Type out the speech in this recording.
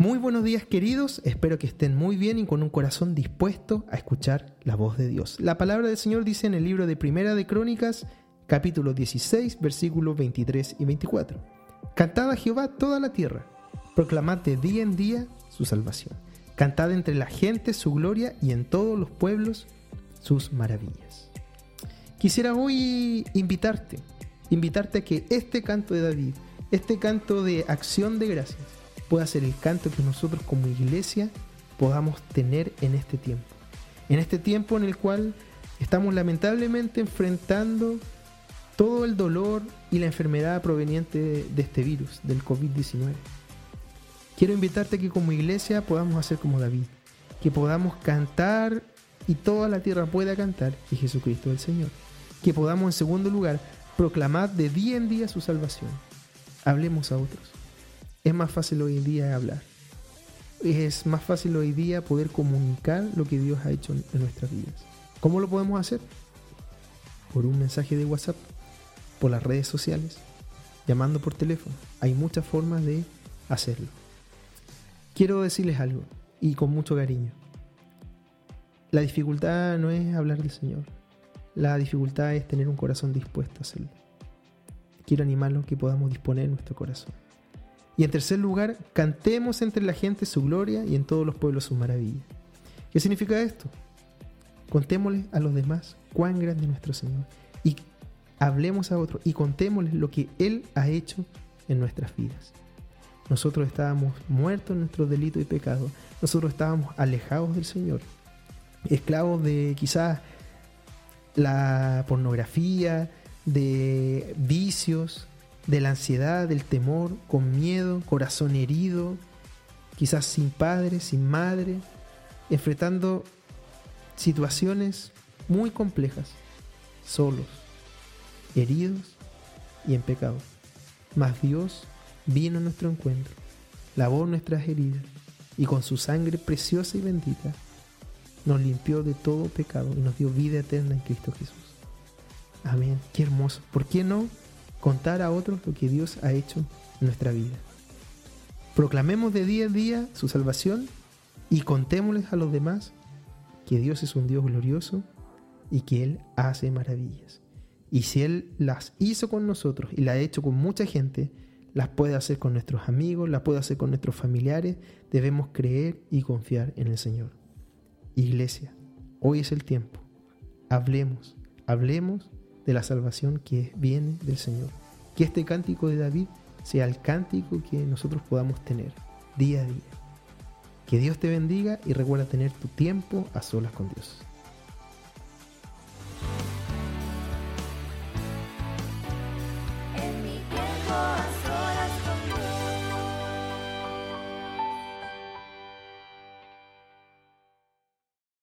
Muy buenos días queridos, espero que estén muy bien y con un corazón dispuesto a escuchar la voz de Dios. La palabra del Señor dice en el libro de Primera de Crónicas, capítulo 16, versículos 23 y 24. Cantad a Jehová toda la tierra, proclamad de día en día su salvación. Cantad entre la gente su gloria y en todos los pueblos sus maravillas. Quisiera hoy invitarte, invitarte a que este canto de David, este canto de acción de gracias, pueda ser el canto que nosotros como iglesia podamos tener en este tiempo. En este tiempo en el cual estamos lamentablemente enfrentando todo el dolor y la enfermedad proveniente de este virus, del COVID-19. Quiero invitarte a que como iglesia podamos hacer como David, que podamos cantar y toda la tierra pueda cantar y Jesucristo el Señor. Que podamos en segundo lugar proclamar de día en día su salvación. Hablemos a otros es más fácil hoy día hablar. Es más fácil hoy día poder comunicar lo que Dios ha hecho en nuestras vidas. ¿Cómo lo podemos hacer? Por un mensaje de WhatsApp, por las redes sociales, llamando por teléfono. Hay muchas formas de hacerlo. Quiero decirles algo, y con mucho cariño. La dificultad no es hablar del Señor. La dificultad es tener un corazón dispuesto a hacerlo. Quiero animarlos que podamos disponer nuestro corazón. Y en tercer lugar, cantemos entre la gente su gloria y en todos los pueblos su maravilla. ¿Qué significa esto? Contémosle a los demás cuán grande es nuestro Señor. Y hablemos a otros y contémosles lo que Él ha hecho en nuestras vidas. Nosotros estábamos muertos en nuestros delitos y pecados. Nosotros estábamos alejados del Señor. Esclavos de quizás la pornografía, de vicios, de la ansiedad, del temor, con miedo, corazón herido, quizás sin padre, sin madre, enfrentando situaciones muy complejas, solos, heridos y en pecado. Mas Dios vino a nuestro encuentro, lavó nuestras heridas y con su sangre preciosa y bendita nos limpió de todo pecado y nos dio vida eterna en Cristo Jesús. Amén. Qué hermoso. ¿Por qué no contar a otros lo que Dios ha hecho en nuestra vida. Proclamemos de día en día su salvación y contémosles a los demás que Dios es un Dios glorioso y que Él hace maravillas. Y si Él las hizo con nosotros y las ha hecho con mucha gente, las puede hacer con nuestros amigos, las puede hacer con nuestros familiares. Debemos creer y confiar en el Señor. Iglesia, hoy es el tiempo. Hablemos, hablemos de la salvación que viene del Señor. Que este cántico de David sea el cántico que nosotros podamos tener día a día. Que Dios te bendiga y recuerda tener tu tiempo a solas con Dios.